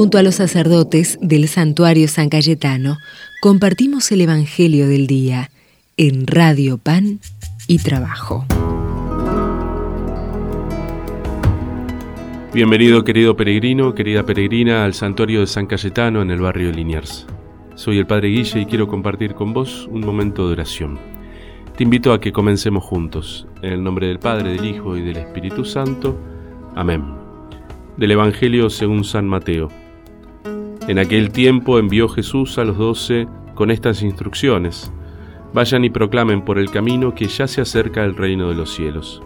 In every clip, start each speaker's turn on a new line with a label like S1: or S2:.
S1: Junto a los sacerdotes del santuario San Cayetano, compartimos el Evangelio del Día en Radio Pan y Trabajo.
S2: Bienvenido querido peregrino, querida peregrina al santuario de San Cayetano en el barrio de Liniers. Soy el Padre Guille y quiero compartir con vos un momento de oración. Te invito a que comencemos juntos, en el nombre del Padre, del Hijo y del Espíritu Santo. Amén. Del Evangelio según San Mateo. En aquel tiempo envió Jesús a los doce con estas instrucciones. Vayan y proclamen por el camino que ya se acerca el reino de los cielos.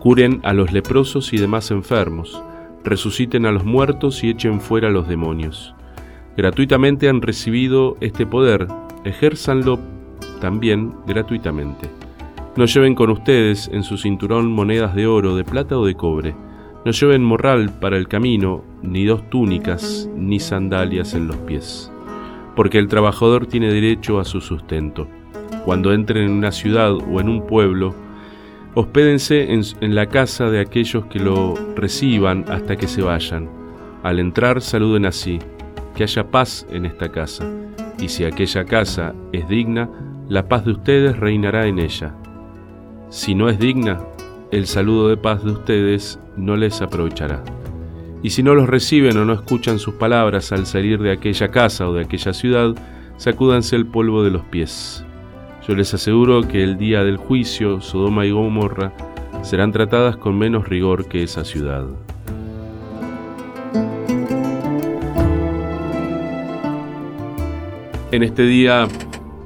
S2: Curen a los leprosos y demás enfermos, resuciten a los muertos y echen fuera a los demonios. Gratuitamente han recibido este poder, ejérzanlo también gratuitamente. No lleven con ustedes en su cinturón monedas de oro, de plata o de cobre no lleven morral para el camino, ni dos túnicas, ni sandalias en los pies, porque el trabajador tiene derecho a su sustento. Cuando entren en una ciudad o en un pueblo, hospédense en, en la casa de aquellos que lo reciban hasta que se vayan. Al entrar saluden así, que haya paz en esta casa, y si aquella casa es digna, la paz de ustedes reinará en ella. Si no es digna, el saludo de paz de ustedes no les aprovechará. Y si no los reciben o no escuchan sus palabras al salir de aquella casa o de aquella ciudad, sacúdanse el polvo de los pies. Yo les aseguro que el día del juicio, Sodoma y Gomorra serán tratadas con menos rigor que esa ciudad. En este día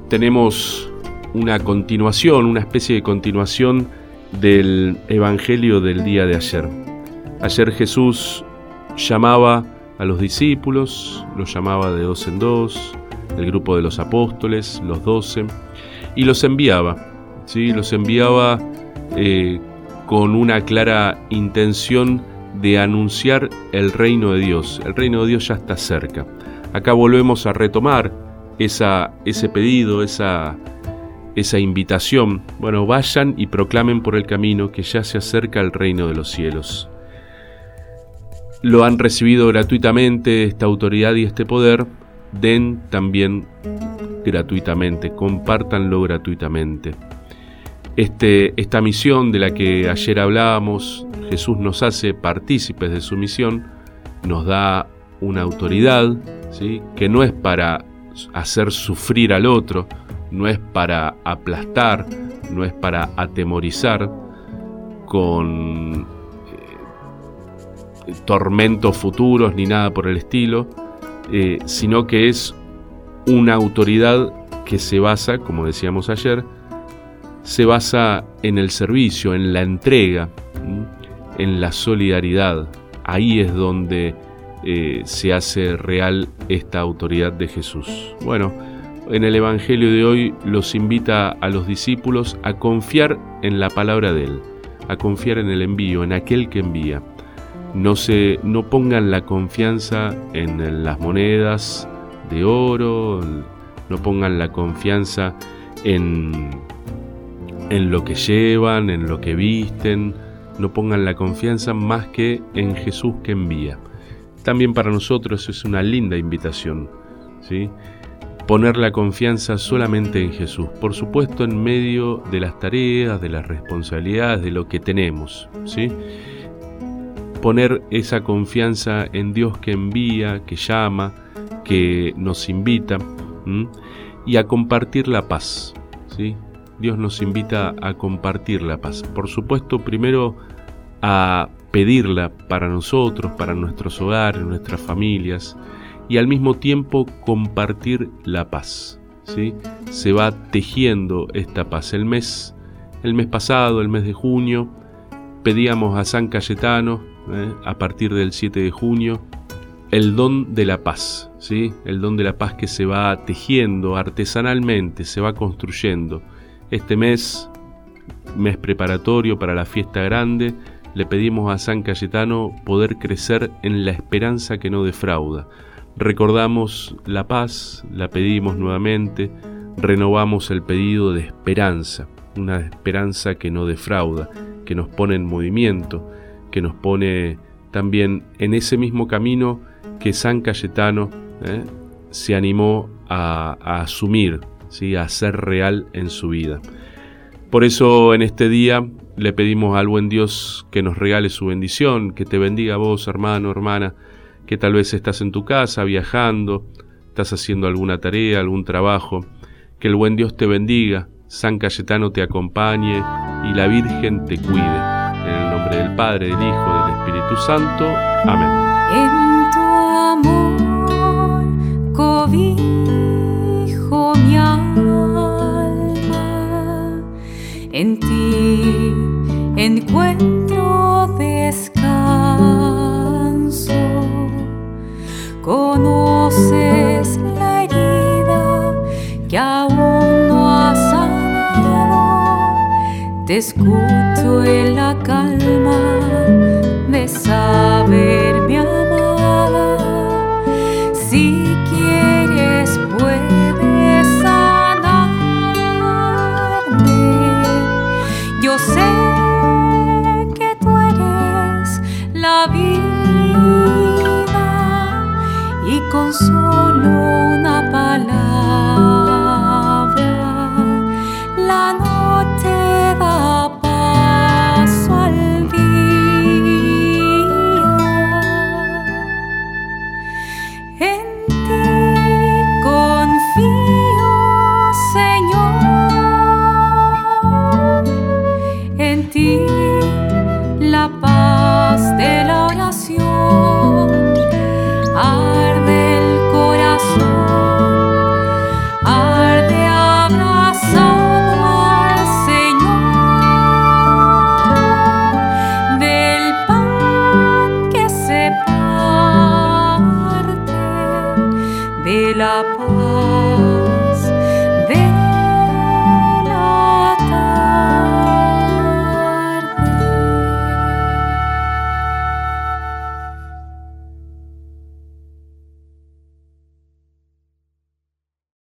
S2: tenemos una continuación, una especie de continuación del Evangelio del día de ayer. Ayer Jesús llamaba a los discípulos, los llamaba de dos en dos, el grupo de los apóstoles, los doce, y los enviaba, ¿sí? los enviaba eh, con una clara intención de anunciar el reino de Dios. El reino de Dios ya está cerca. Acá volvemos a retomar esa, ese pedido, esa esa invitación, bueno, vayan y proclamen por el camino que ya se acerca el reino de los cielos. Lo han recibido gratuitamente esta autoridad y este poder, den también gratuitamente, compártanlo gratuitamente. Este, esta misión de la que ayer hablábamos, Jesús nos hace partícipes de su misión, nos da una autoridad, ¿sí? que no es para hacer sufrir al otro, no es para aplastar, no es para atemorizar con eh, tormentos futuros ni nada por el estilo, eh, sino que es una autoridad que se basa, como decíamos ayer, se basa en el servicio, en la entrega, en la solidaridad. Ahí es donde eh, se hace real esta autoridad de Jesús. Bueno, en el Evangelio de hoy los invita a los discípulos a confiar en la palabra de Él, a confiar en el envío, en aquel que envía. No, se, no pongan la confianza en las monedas de oro, no pongan la confianza en, en lo que llevan, en lo que visten, no pongan la confianza más que en Jesús que envía. También para nosotros es una linda invitación, ¿sí? Poner la confianza solamente en Jesús, por supuesto en medio de las tareas, de las responsabilidades, de lo que tenemos, ¿sí? Poner esa confianza en Dios que envía, que llama, que nos invita y a compartir la paz, ¿sí? Dios nos invita a compartir la paz. Por supuesto, primero a pedirla para nosotros, para nuestros hogares, nuestras familias, y al mismo tiempo compartir la paz. ¿sí? Se va tejiendo esta paz. El mes, el mes pasado, el mes de junio, pedíamos a San Cayetano, ¿eh? a partir del 7 de junio, el don de la paz, ¿sí? el don de la paz que se va tejiendo artesanalmente, se va construyendo. Este mes, mes preparatorio para la fiesta grande, le pedimos a San Cayetano poder crecer en la esperanza que no defrauda, Recordamos la paz, la pedimos nuevamente, renovamos el pedido de esperanza, una esperanza que no defrauda, que nos pone en movimiento, que nos pone también en ese mismo camino que San Cayetano ¿eh? se animó a, asumir, ¿sí? a ser real en su vida. Por eso en este día le pedimos al buen Dios que nos regale su bendición, que te bendiga vos, hermano, hermana, que tal vez estás en tu casa viajando, estás haciendo alguna tarea, algún trabajo, que el buen Dios te bendiga, San Cayetano te acompañe y la Virgen te cuide. En el nombre del Padre, del Hijo, del Espíritu Santo. Amén.
S3: En tu amor cobijo mi alma, en ti encuentro Conoces la herida que aún no has sanado. Te escucho en la calma y